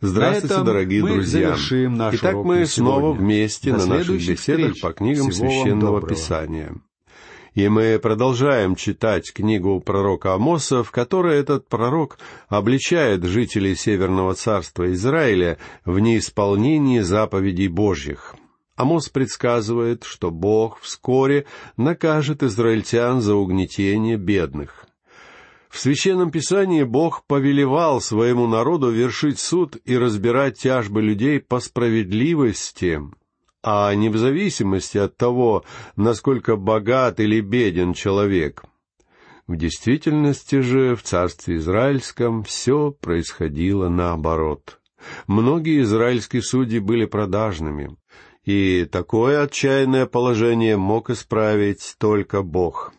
Здравствуйте, этом дорогие мы друзья! завершим наш Итак, мы на снова сегодня. вместе До на наших беседах встреч. по книгам Всего Священного. Писания. И мы продолжаем читать книгу пророка Амоса, в которой этот пророк обличает жителей Северного царства Израиля в неисполнении заповедей Божьих. Амос предсказывает, что Бог вскоре накажет израильтян за угнетение бедных. В Священном Писании Бог повелевал своему народу вершить суд и разбирать тяжбы людей по справедливости, а не в зависимости от того, насколько богат или беден человек. В действительности же в царстве израильском все происходило наоборот. Многие израильские судьи были продажными, и такое отчаянное положение мог исправить только Бог.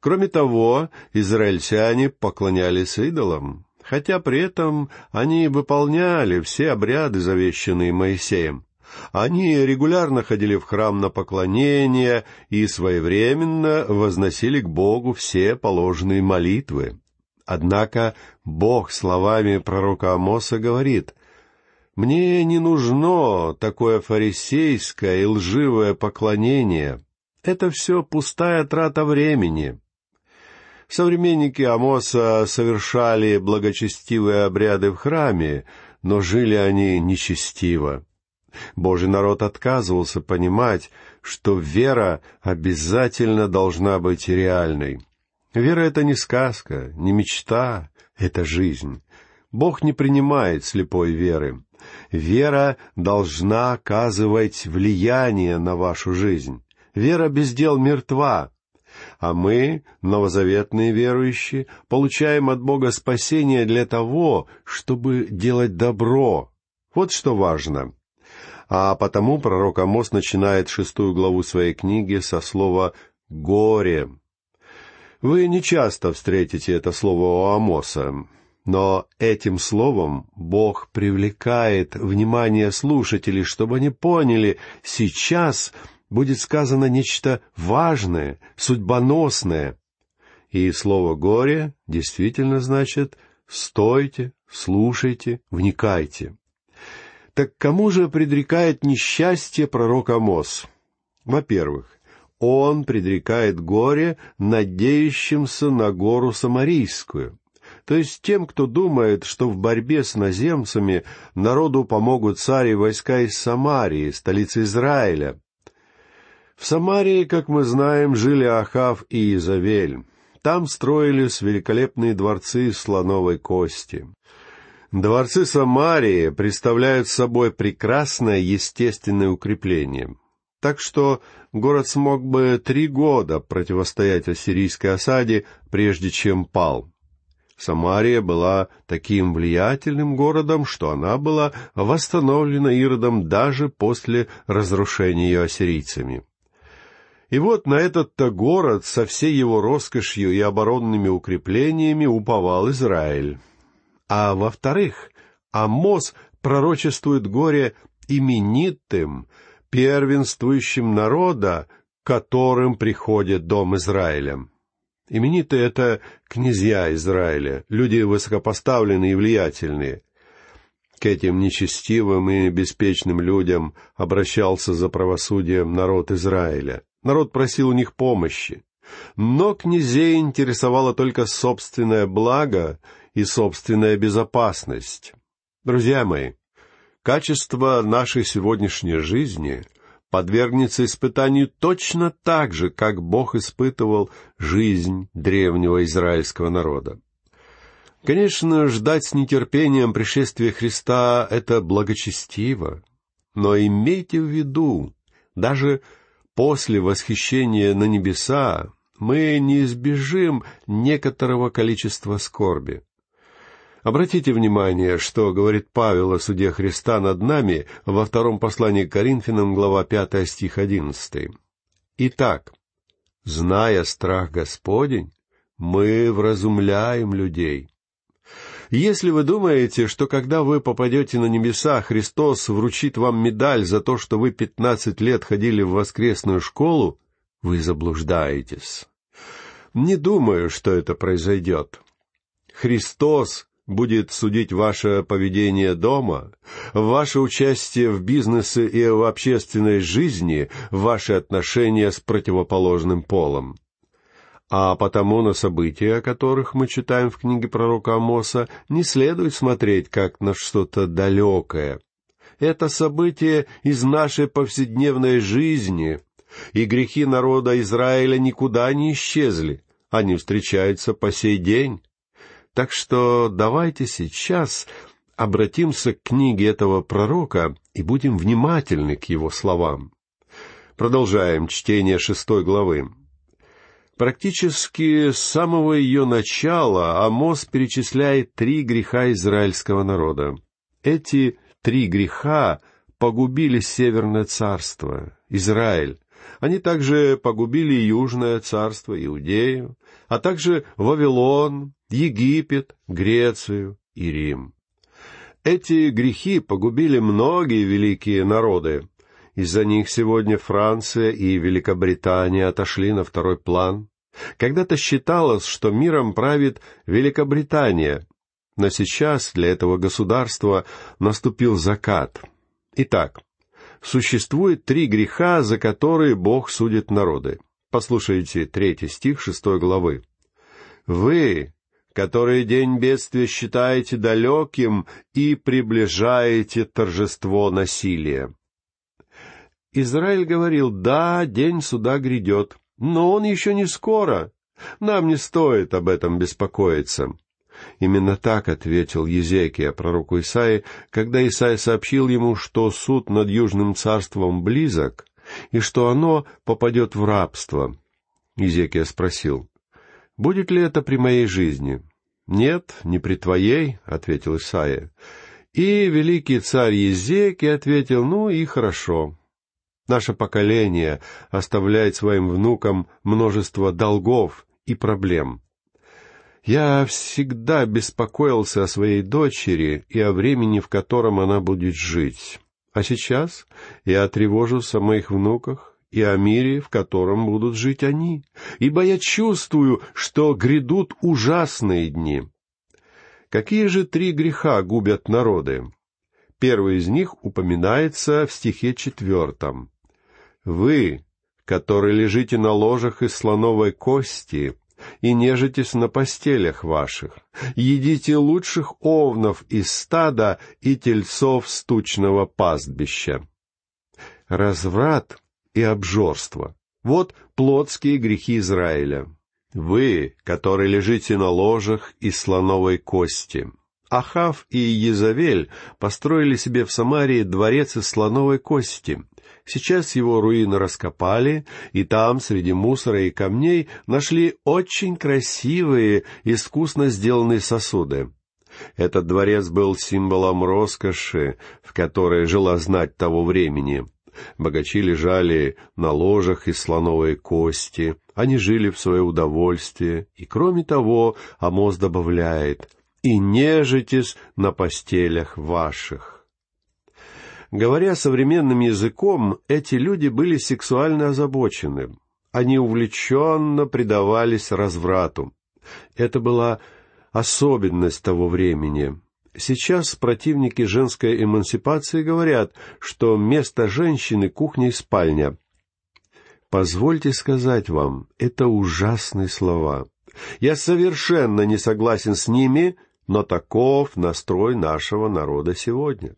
Кроме того, израильтяне поклонялись идолам, хотя при этом они выполняли все обряды, завещанные Моисеем. Они регулярно ходили в храм на поклонение и своевременно возносили к Богу все положенные молитвы. Однако Бог словами пророка Амоса говорит, «Мне не нужно такое фарисейское и лживое поклонение. Это все пустая трата времени». Современники Амоса совершали благочестивые обряды в храме, но жили они нечестиво. Божий народ отказывался понимать, что вера обязательно должна быть реальной. Вера — это не сказка, не мечта, это жизнь. Бог не принимает слепой веры. Вера должна оказывать влияние на вашу жизнь. Вера без дел мертва. А мы, новозаветные верующие, получаем от Бога спасение для того, чтобы делать добро. Вот что важно. А потому пророк Амос начинает шестую главу своей книги со слова «горе». Вы не часто встретите это слово у Амоса, но этим словом Бог привлекает внимание слушателей, чтобы они поняли, сейчас будет сказано нечто важное, судьбоносное. И слово «горе» действительно значит «стойте, слушайте, вникайте». Так кому же предрекает несчастье пророк Амос? Во-первых, он предрекает горе надеющимся на гору Самарийскую, то есть тем, кто думает, что в борьбе с наземцами народу помогут цари войска из Самарии, столицы Израиля. В Самарии, как мы знаем, жили Ахав и Изавель. Там строились великолепные дворцы из слоновой кости. Дворцы Самарии представляют собой прекрасное естественное укрепление. Так что город смог бы три года противостоять ассирийской осаде, прежде чем пал. Самария была таким влиятельным городом, что она была восстановлена Иродом даже после разрушения ее ассирийцами. И вот на этот-то город со всей его роскошью и оборонными укреплениями уповал Израиль. А во-вторых, Амос пророчествует горе именитым, первенствующим народа, которым приходит дом Израиля. Именитые — это князья Израиля, люди высокопоставленные и влиятельные. К этим нечестивым и беспечным людям обращался за правосудием народ Израиля. Народ просил у них помощи. Но князей интересовало только собственное благо и собственная безопасность. Друзья мои, качество нашей сегодняшней жизни подвергнется испытанию точно так же, как Бог испытывал жизнь древнего израильского народа. Конечно, ждать с нетерпением пришествия Христа — это благочестиво, но имейте в виду, даже после восхищения на небеса мы не избежим некоторого количества скорби. Обратите внимание, что говорит Павел о суде Христа над нами во втором послании к Коринфянам, глава 5, стих 11. «Итак, зная страх Господень, мы вразумляем людей». Если вы думаете, что когда вы попадете на небеса, Христос вручит вам медаль за то, что вы пятнадцать лет ходили в воскресную школу, вы заблуждаетесь. Не думаю, что это произойдет. Христос будет судить ваше поведение дома, ваше участие в бизнесе и в общественной жизни, ваши отношения с противоположным полом. А потому на события, о которых мы читаем в книге пророка Амоса, не следует смотреть как на что-то далекое. Это событие из нашей повседневной жизни, и грехи народа Израиля никуда не исчезли, они встречаются по сей день. Так что давайте сейчас обратимся к книге этого пророка и будем внимательны к его словам. Продолжаем чтение шестой главы. Практически с самого ее начала Амос перечисляет три греха израильского народа. Эти три греха погубили Северное царство, Израиль. Они также погубили Южное царство, Иудею, а также Вавилон, Египет, Грецию и Рим. Эти грехи погубили многие великие народы. Из-за них сегодня Франция и Великобритания отошли на второй план. Когда-то считалось, что миром правит Великобритания, но сейчас для этого государства наступил закат. Итак, существует три греха, за которые Бог судит народы. Послушайте третий стих шестой главы. «Вы, которые день бедствия считаете далеким и приближаете торжество насилия». Израиль говорил, да, день суда грядет, но он еще не скоро. Нам не стоит об этом беспокоиться. Именно так ответил Езекия пророку Исаи, когда Исаия сообщил ему, что суд над Южным царством близок, и что оно попадет в рабство. Езекия спросил, «Будет ли это при моей жизни?» «Нет, не при твоей», — ответил Исаия. И великий царь Езекий ответил, «Ну и хорошо, Наше поколение оставляет своим внукам множество долгов и проблем. Я всегда беспокоился о своей дочери и о времени, в котором она будет жить. А сейчас я тревожусь о моих внуках и о мире, в котором будут жить они, ибо я чувствую, что грядут ужасные дни. Какие же три греха губят народы? Первый из них упоминается в стихе четвертом. Вы, которые лежите на ложах из слоновой кости и нежитесь на постелях ваших, едите лучших овнов из стада и тельцов стучного пастбища. Разврат и обжорство — вот плотские грехи Израиля. Вы, которые лежите на ложах из слоновой кости. Ахав и Езавель построили себе в Самарии дворец из слоновой кости, Сейчас его руины раскопали, и там, среди мусора и камней, нашли очень красивые, искусно сделанные сосуды. Этот дворец был символом роскоши, в которой жила знать того времени. Богачи лежали на ложах из слоновой кости, они жили в свое удовольствие, и, кроме того, Амос добавляет, «И нежитесь на постелях ваших». Говоря современным языком, эти люди были сексуально озабочены. Они увлеченно предавались разврату. Это была особенность того времени. Сейчас противники женской эмансипации говорят, что место женщины — кухня и спальня. Позвольте сказать вам, это ужасные слова. Я совершенно не согласен с ними, но таков настрой нашего народа сегодня.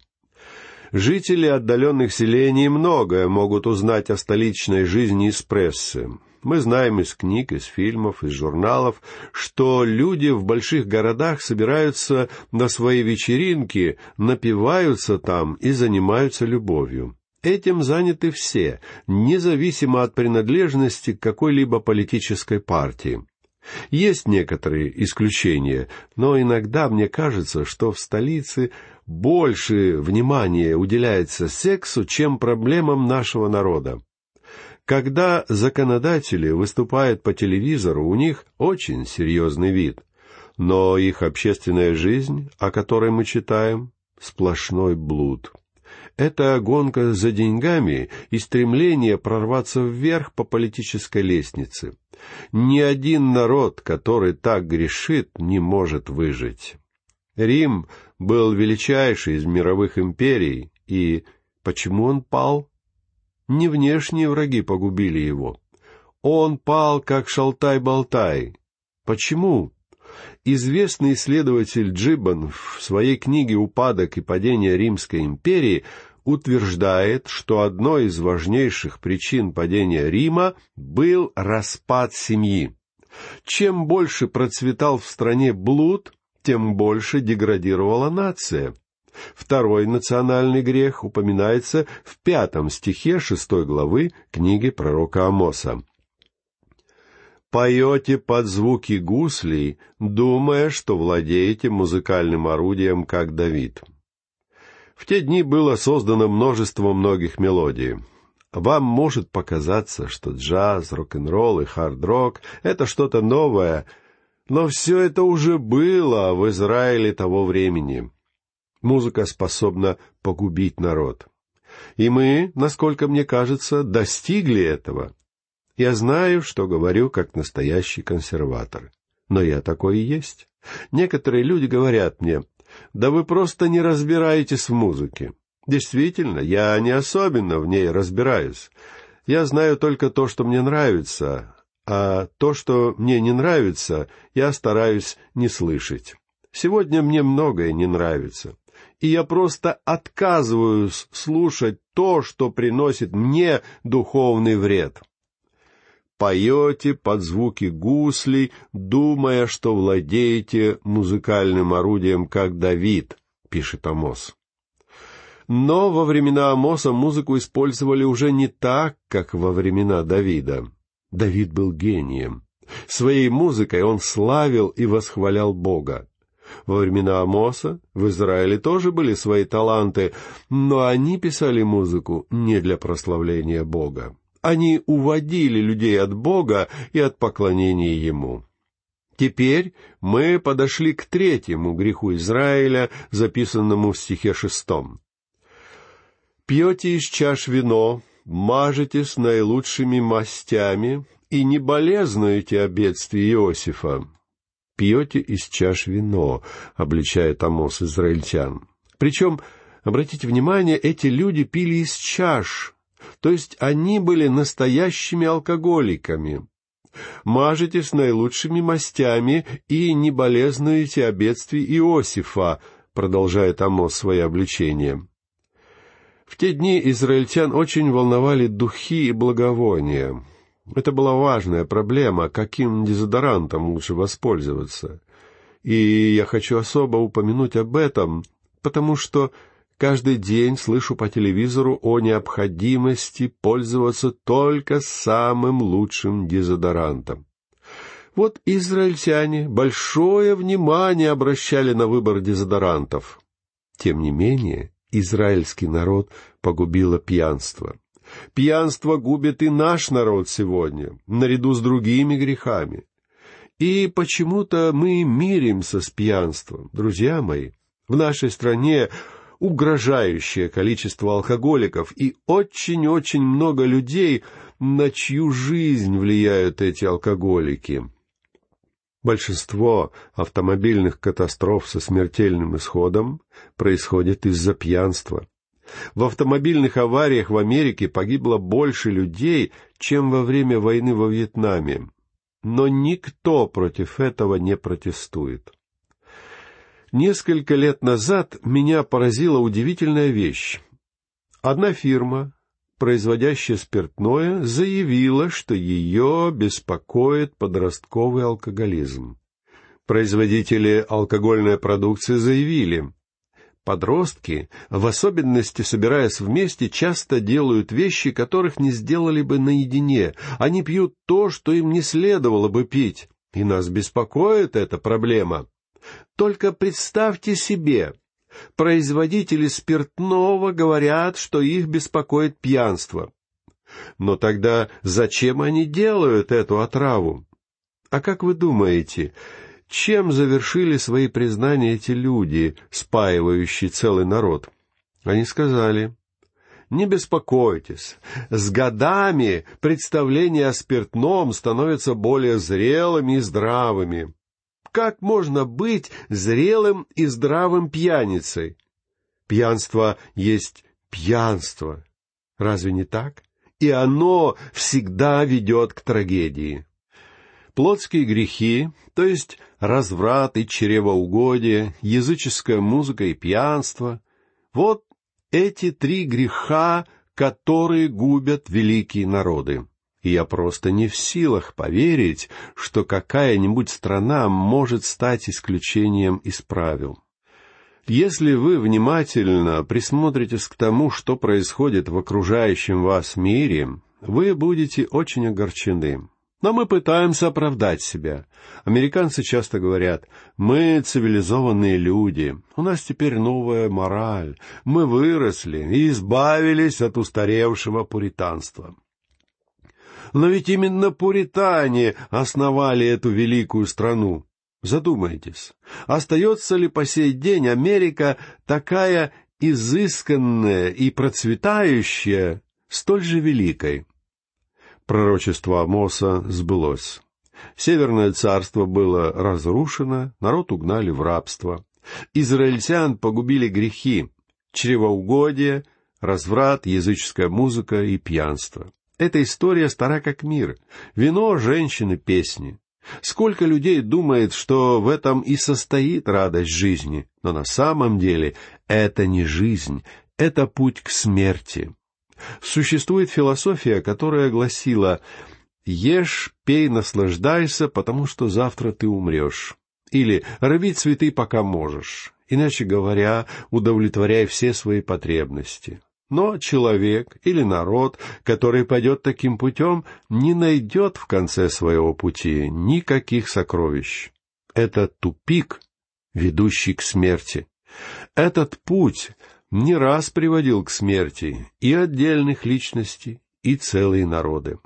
Жители отдаленных селений многое могут узнать о столичной жизни из прессы. Мы знаем из книг, из фильмов, из журналов, что люди в больших городах собираются на свои вечеринки, напиваются там и занимаются любовью. Этим заняты все, независимо от принадлежности к какой-либо политической партии. Есть некоторые исключения, но иногда мне кажется, что в столице больше внимания уделяется сексу, чем проблемам нашего народа. Когда законодатели выступают по телевизору, у них очень серьезный вид, но их общественная жизнь, о которой мы читаем, сплошной блуд. Это гонка за деньгами и стремление прорваться вверх по политической лестнице. Ни один народ, который так грешит, не может выжить. Рим был величайший из мировых империй, и почему он пал? Не внешние враги погубили его. Он пал, как шалтай-болтай. Почему? Известный исследователь Джибан в своей книге «Упадок и падение Римской империи» утверждает, что одной из важнейших причин падения Рима был распад семьи. Чем больше процветал в стране блуд, тем больше деградировала нация. Второй национальный грех упоминается в пятом стихе шестой главы книги пророка Амоса. «Поете под звуки гуслей, думая, что владеете музыкальным орудием, как Давид». В те дни было создано множество многих мелодий. Вам может показаться, что джаз, рок-н-ролл и хард-рок — это что-то новое, но все это уже было в Израиле того времени. Музыка способна погубить народ. И мы, насколько мне кажется, достигли этого. Я знаю, что говорю как настоящий консерватор. Но я такой и есть. Некоторые люди говорят мне, да вы просто не разбираетесь в музыке. Действительно, я не особенно в ней разбираюсь. Я знаю только то, что мне нравится, а то, что мне не нравится, я стараюсь не слышать. Сегодня мне многое не нравится и я просто отказываюсь слушать то, что приносит мне духовный вред. Поете под звуки гуслей, думая, что владеете музыкальным орудием, как Давид, пишет Амос. Но во времена Амоса музыку использовали уже не так, как во времена Давида. Давид был гением. Своей музыкой он славил и восхвалял Бога. Во времена Амоса в Израиле тоже были свои таланты, но они писали музыку не для прославления Бога. Они уводили людей от Бога и от поклонения Ему. Теперь мы подошли к третьему греху Израиля, записанному в стихе шестом. «Пьете из чаш вино, мажетесь наилучшими мастями и не болезнуете о бедствии Иосифа, пьете из чаш вино», — обличает Амос израильтян. Причем, обратите внимание, эти люди пили из чаш, то есть они были настоящими алкоголиками. «Мажетесь наилучшими мастями и не болезнуете о бедствии Иосифа», — продолжает Амос свое обличение. В те дни израильтян очень волновали духи и благовония. Это была важная проблема, каким дезодорантом лучше воспользоваться. И я хочу особо упомянуть об этом, потому что каждый день слышу по телевизору о необходимости пользоваться только самым лучшим дезодорантом. Вот израильтяне большое внимание обращали на выбор дезодорантов. Тем не менее, израильский народ погубило пьянство. Пьянство губит и наш народ сегодня, наряду с другими грехами. И почему-то мы миримся с пьянством, друзья мои. В нашей стране угрожающее количество алкоголиков и очень-очень много людей, на чью жизнь влияют эти алкоголики. Большинство автомобильных катастроф со смертельным исходом происходит из-за пьянства. В автомобильных авариях в Америке погибло больше людей, чем во время войны во Вьетнаме. Но никто против этого не протестует. Несколько лет назад меня поразила удивительная вещь. Одна фирма, производящая спиртное, заявила, что ее беспокоит подростковый алкоголизм. Производители алкогольной продукции заявили, Подростки, в особенности собираясь вместе, часто делают вещи, которых не сделали бы наедине. Они пьют то, что им не следовало бы пить. И нас беспокоит эта проблема. Только представьте себе, производители спиртного говорят, что их беспокоит пьянство. Но тогда зачем они делают эту отраву? А как вы думаете, чем завершили свои признания эти люди, спаивающие целый народ? Они сказали, «Не беспокойтесь, с годами представления о спиртном становятся более зрелыми и здравыми. Как можно быть зрелым и здравым пьяницей? Пьянство есть пьянство. Разве не так? И оно всегда ведет к трагедии. Плотские грехи, то есть разврат и чревоугодие, языческая музыка и пьянство — вот эти три греха, которые губят великие народы. И я просто не в силах поверить, что какая-нибудь страна может стать исключением из правил. Если вы внимательно присмотритесь к тому, что происходит в окружающем вас мире, вы будете очень огорчены. Но мы пытаемся оправдать себя. Американцы часто говорят, мы цивилизованные люди, у нас теперь новая мораль, мы выросли и избавились от устаревшего пуританства. Но ведь именно пуритане основали эту великую страну. Задумайтесь, остается ли по сей день Америка такая изысканная и процветающая, столь же великой? Пророчество Амоса сбылось. Северное царство было разрушено, народ угнали в рабство. Израильтян погубили грехи, чревоугодие, разврат, языческая музыка и пьянство. Эта история стара как мир. Вино, женщины, песни. Сколько людей думает, что в этом и состоит радость жизни, но на самом деле это не жизнь, это путь к смерти. Существует философия, которая гласила «Ешь, пей, наслаждайся, потому что завтра ты умрешь». Или «Рви цветы, пока можешь». Иначе говоря, удовлетворяй все свои потребности. Но человек или народ, который пойдет таким путем, не найдет в конце своего пути никаких сокровищ. Это тупик, ведущий к смерти. Этот путь не раз приводил к смерти и отдельных личностей, и целые народы.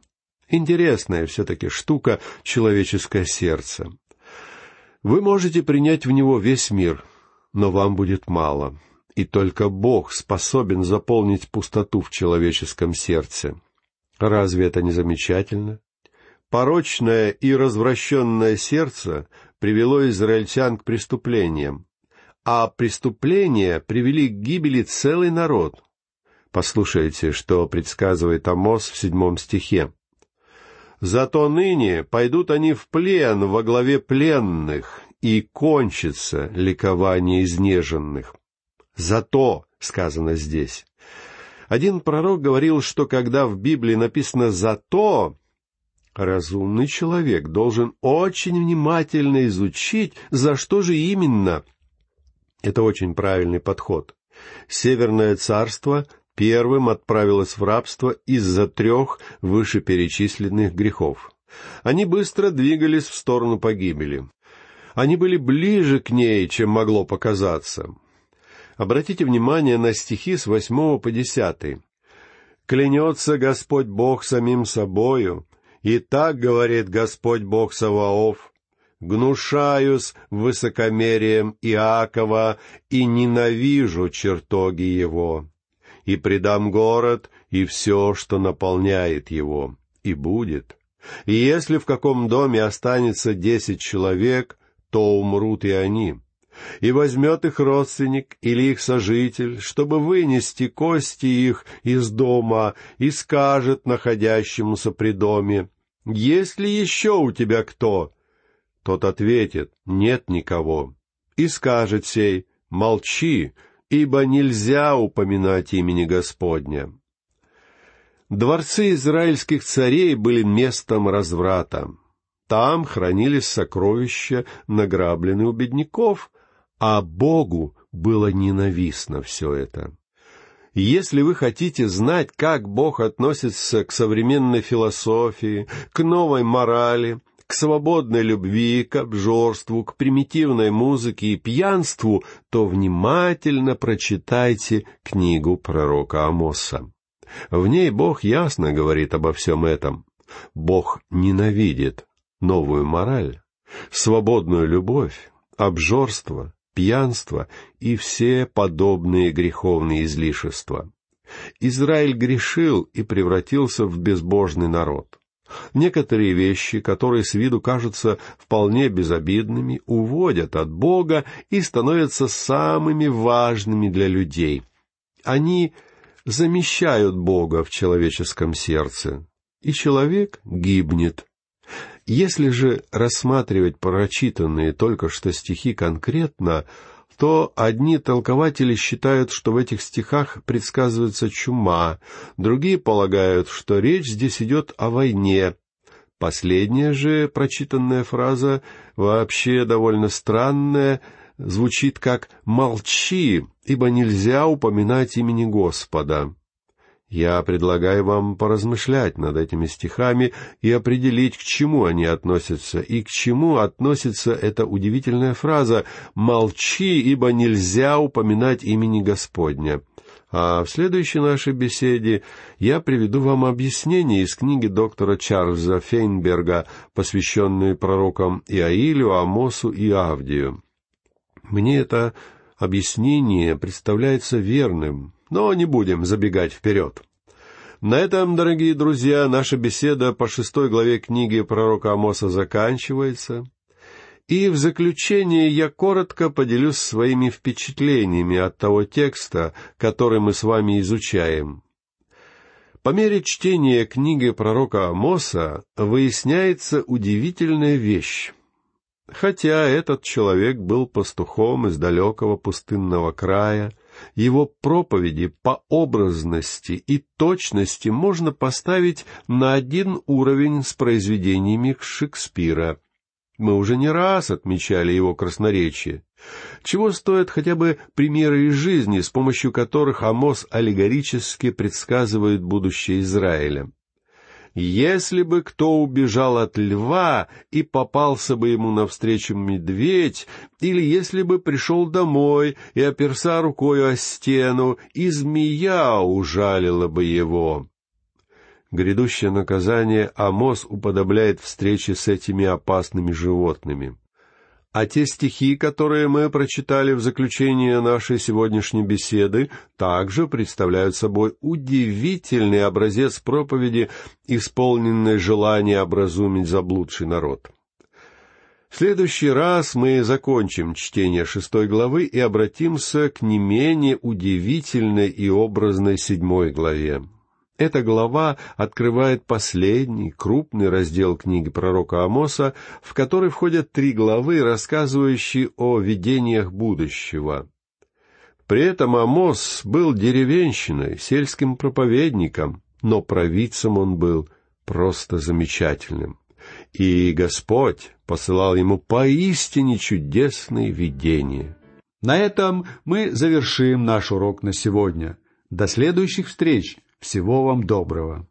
Интересная все-таки штука человеческое сердце. Вы можете принять в него весь мир, но вам будет мало и только Бог способен заполнить пустоту в человеческом сердце. Разве это не замечательно? Порочное и развращенное сердце привело израильтян к преступлениям, а преступления привели к гибели целый народ. Послушайте, что предсказывает Амос в седьмом стихе. «Зато ныне пойдут они в плен во главе пленных, и кончится ликование изнеженных». «Зато», сказано здесь. Один пророк говорил, что когда в Библии написано «зато», разумный человек должен очень внимательно изучить, за что же именно. Это очень правильный подход. Северное царство первым отправилось в рабство из-за трех вышеперечисленных грехов. Они быстро двигались в сторону погибели. Они были ближе к ней, чем могло показаться. Обратите внимание на стихи с восьмого по десятый. «Клянется Господь Бог самим собою, и так говорит Господь Бог Саваоф, гнушаюсь высокомерием Иакова и ненавижу чертоги его, и предам город и все, что наполняет его, и будет. И если в каком доме останется десять человек, то умрут и они, и возьмет их родственник или их сожитель, чтобы вынести кости их из дома, и скажет находящемуся при доме, «Есть ли еще у тебя кто?» Тот ответит, «Нет никого». И скажет сей, «Молчи, ибо нельзя упоминать имени Господня». Дворцы израильских царей были местом разврата. Там хранились сокровища, награбленные у бедняков, а Богу было ненавистно все это. Если вы хотите знать, как Бог относится к современной философии, к новой морали, к свободной любви, к обжорству, к примитивной музыке и пьянству, то внимательно прочитайте книгу пророка Амоса. В ней Бог ясно говорит обо всем этом. Бог ненавидит новую мораль, свободную любовь, обжорство, пьянство и все подобные греховные излишества. Израиль грешил и превратился в безбожный народ. Некоторые вещи, которые с виду кажутся вполне безобидными, уводят от Бога и становятся самыми важными для людей. Они замещают Бога в человеческом сердце, и человек гибнет. Если же рассматривать прочитанные только что стихи конкретно, то одни толкователи считают, что в этих стихах предсказывается чума, другие полагают, что речь здесь идет о войне. Последняя же прочитанная фраза вообще довольно странная, звучит как «молчи, ибо нельзя упоминать имени Господа». Я предлагаю вам поразмышлять над этими стихами и определить, к чему они относятся, и к чему относится эта удивительная фраза «молчи, ибо нельзя упоминать имени Господня». А в следующей нашей беседе я приведу вам объяснение из книги доктора Чарльза Фейнберга, посвященной пророкам Иаилю, Амосу и Авдию. Мне это объяснение представляется верным, но не будем забегать вперед. На этом, дорогие друзья, наша беседа по шестой главе книги пророка Амоса заканчивается. И в заключение я коротко поделюсь своими впечатлениями от того текста, который мы с вами изучаем. По мере чтения книги пророка Амоса выясняется удивительная вещь. Хотя этот человек был пастухом из далекого пустынного края, его проповеди по образности и точности можно поставить на один уровень с произведениями Шекспира. Мы уже не раз отмечали его красноречие. Чего стоят хотя бы примеры из жизни, с помощью которых Амос аллегорически предсказывает будущее Израиля. Если бы кто убежал от льва и попался бы ему навстречу медведь, или если бы пришел домой и оперся рукою о стену, и змея ужалила бы его. Грядущее наказание Амос уподобляет встрече с этими опасными животными. А те стихи, которые мы прочитали в заключение нашей сегодняшней беседы, также представляют собой удивительный образец проповеди, исполненной желания образумить заблудший народ. В следующий раз мы закончим чтение шестой главы и обратимся к не менее удивительной и образной седьмой главе. Эта глава открывает последний, крупный раздел книги пророка Амоса, в который входят три главы, рассказывающие о видениях будущего. При этом Амос был деревенщиной, сельским проповедником, но провидцем он был просто замечательным. И Господь посылал ему поистине чудесные видения. На этом мы завершим наш урок на сегодня. До следующих встреч! Всего вам доброго!